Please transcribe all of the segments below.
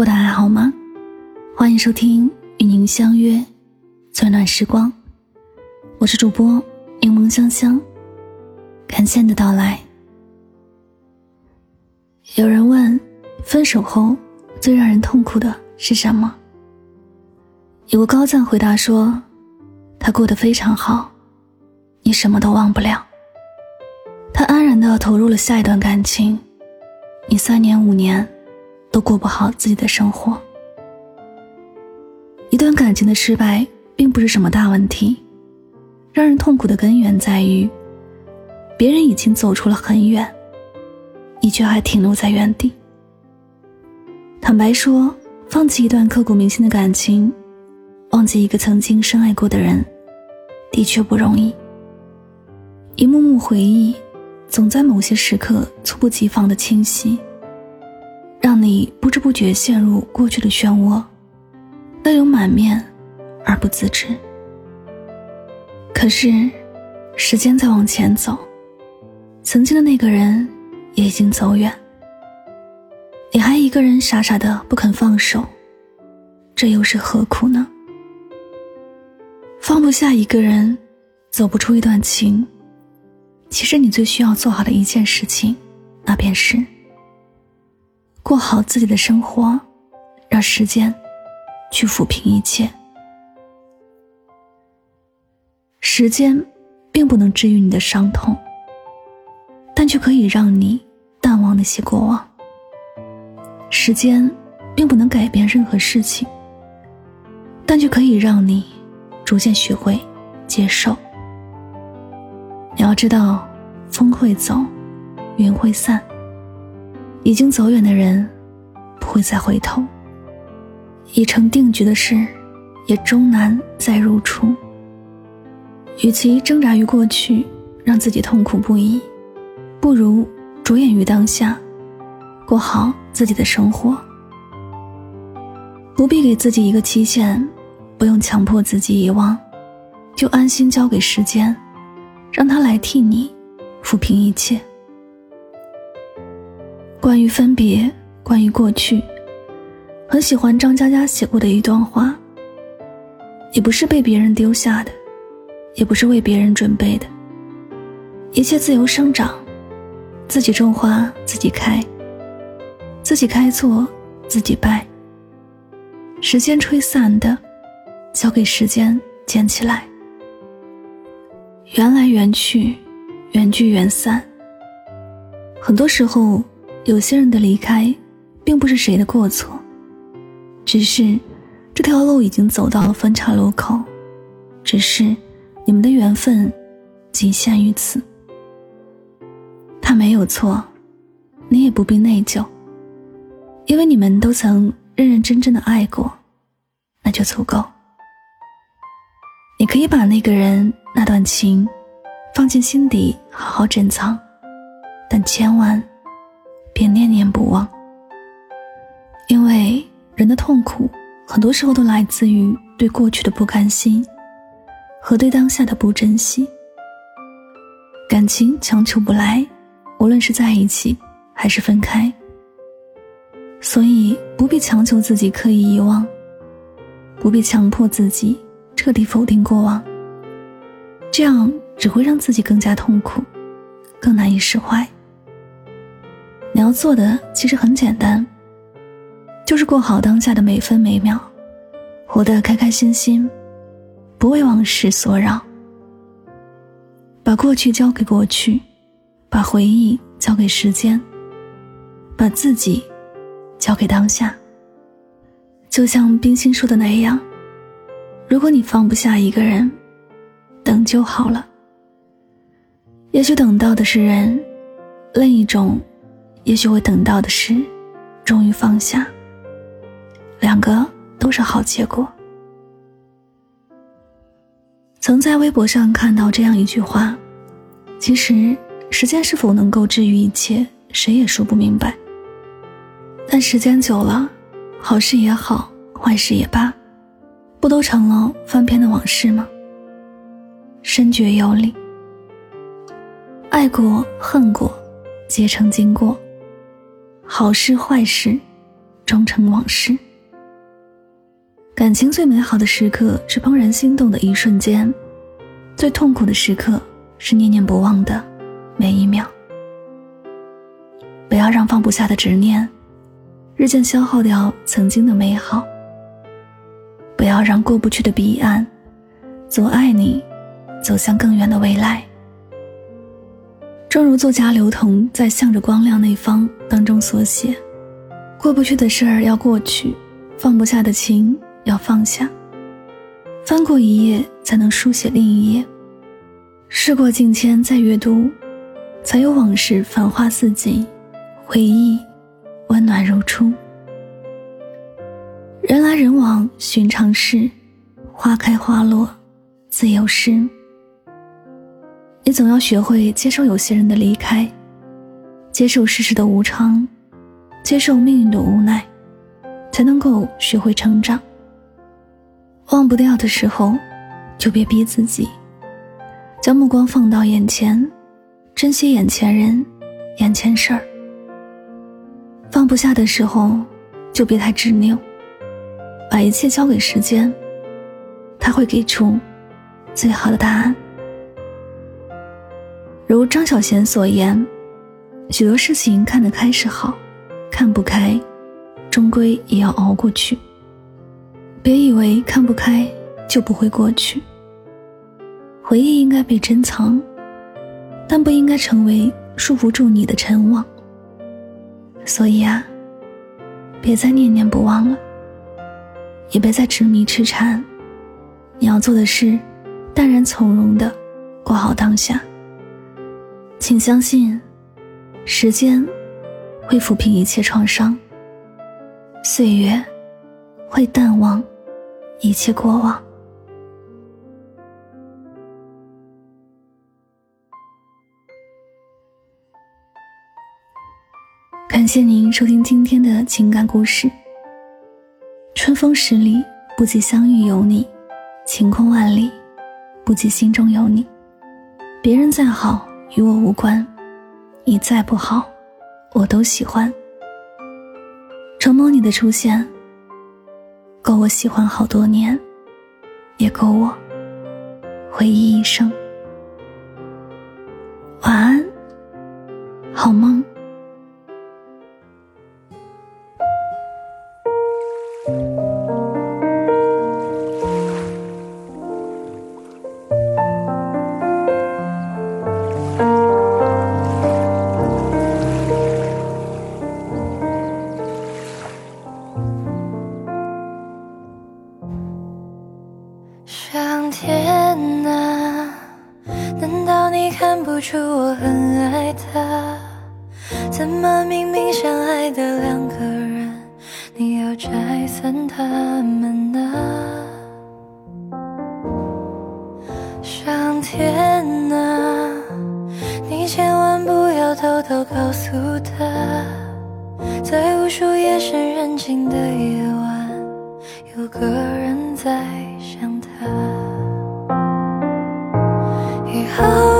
过得还好吗？欢迎收听与您相约最暖时光，我是主播柠檬香香，感谢你的到来。有人问，分手后最让人痛苦的是什么？有个高赞回答说，他过得非常好，你什么都忘不了。他安然的投入了下一段感情，你三年五年。都过不好自己的生活。一段感情的失败并不是什么大问题，让人痛苦的根源在于，别人已经走出了很远，你却还停留在原地。坦白说，放弃一段刻骨铭心的感情，忘记一个曾经深爱过的人，的确不容易。一幕幕回忆，总在某些时刻猝不及防的清晰。你不知不觉陷入过去的漩涡，泪流满面而不自知。可是，时间在往前走，曾经的那个人也已经走远，你还一个人傻傻的不肯放手，这又是何苦呢？放不下一个人，走不出一段情，其实你最需要做好的一件事情，那便是。过好自己的生活，让时间去抚平一切。时间并不能治愈你的伤痛，但却可以让你淡忘那些过往。时间并不能改变任何事情，但却可以让你逐渐学会接受。你要知道，风会走，云会散。已经走远的人，不会再回头；已成定局的事，也终难再入出。与其挣扎于过去，让自己痛苦不已，不如着眼于当下，过好自己的生活。不必给自己一个期限，不用强迫自己遗忘，就安心交给时间，让它来替你抚平一切。关于分别，关于过去，很喜欢张嘉佳写过的一段话。也不是被别人丢下的，也不是为别人准备的。一切自由生长，自己种花自己开，自己开错自己败。时间吹散的，交给时间捡起来。缘来缘去，缘聚缘散。很多时候。有些人的离开，并不是谁的过错，只是这条路已经走到了分岔路口，只是你们的缘分仅限于此。他没有错，你也不必内疚，因为你们都曾认认真真的爱过，那就足够。你可以把那个人那段情放进心底，好好珍藏，但千万。别念念不忘，因为人的痛苦很多时候都来自于对过去的不甘心和对当下的不珍惜。感情强求不来，无论是在一起还是分开，所以不必强求自己刻意遗忘，不必强迫自己彻底否定过往，这样只会让自己更加痛苦，更难以释怀。你要做的其实很简单，就是过好当下的每分每秒，活得开开心心，不为往事所扰。把过去交给过去，把回忆交给时间，把自己交给当下。就像冰心说的那样，如果你放不下一个人，等就好了。也许等到的是人，另一种。也许会等到的是，终于放下。两个都是好结果。曾在微博上看到这样一句话：“其实时间是否能够治愈一切，谁也说不明白。但时间久了，好事也好，坏事也罢，不都成了翻篇的往事吗？”深觉有理。爱过恨过，皆成经过。好事坏事，终成往事。感情最美好的时刻是怦然心动的一瞬间，最痛苦的时刻是念念不忘的每一秒。不要让放不下的执念，日渐消耗掉曾经的美好。不要让过不去的彼岸，阻碍你走向更远的未来。正如作家刘同在《向着光亮那方》当中所写：“过不去的事儿要过去，放不下的情要放下。翻过一页，才能书写另一页。事过境迁，再阅读，才有往事繁花似锦，回忆温暖如初。人来人往，寻常事，花开花落，自有诗。”你总要学会接受有些人的离开，接受世事的无常，接受命运的无奈，才能够学会成长。忘不掉的时候，就别逼自己，将目光放到眼前，珍惜眼前人、眼前事儿。放不下的时候，就别太执拗，把一切交给时间，他会给出最好的答案。如张小娴所言，许多事情看得开是好，看不开，终归也要熬过去。别以为看不开就不会过去。回忆应该被珍藏，但不应该成为束缚住你的尘网。所以啊，别再念念不忘了，也别再执迷痴缠。你要做的是，淡然从容的过好当下。请相信，时间会抚平一切创伤，岁月会淡忘一切过往。感谢您收听今天的情感故事。春风十里不及相遇有你，晴空万里不及心中有你。别人再好。与我无关，你再不好，我都喜欢。承蒙你的出现，够我喜欢好多年，也够我回忆一生。晚安，好梦。出我很爱他，怎么明明相爱的两个人，你要拆散他们呢？上天啊，你千万不要偷偷告诉他，在无数夜深人静的夜晚，有个人在想他。以后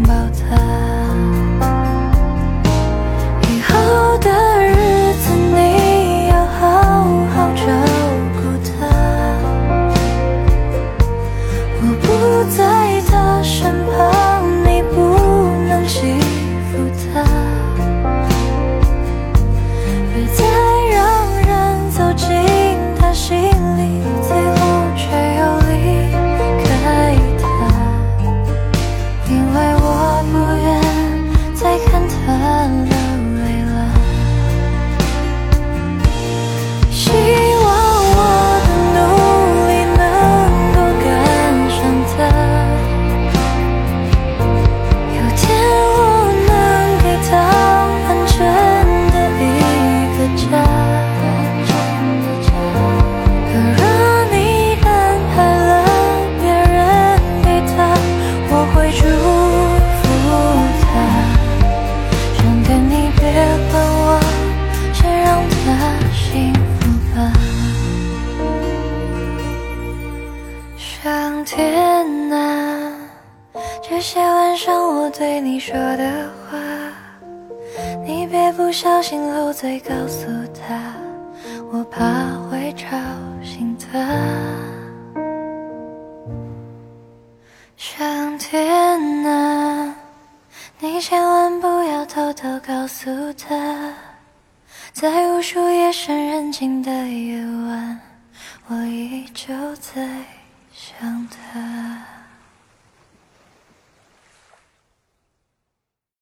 抱说的话，你别不小心漏嘴告诉他，我怕会吵醒他。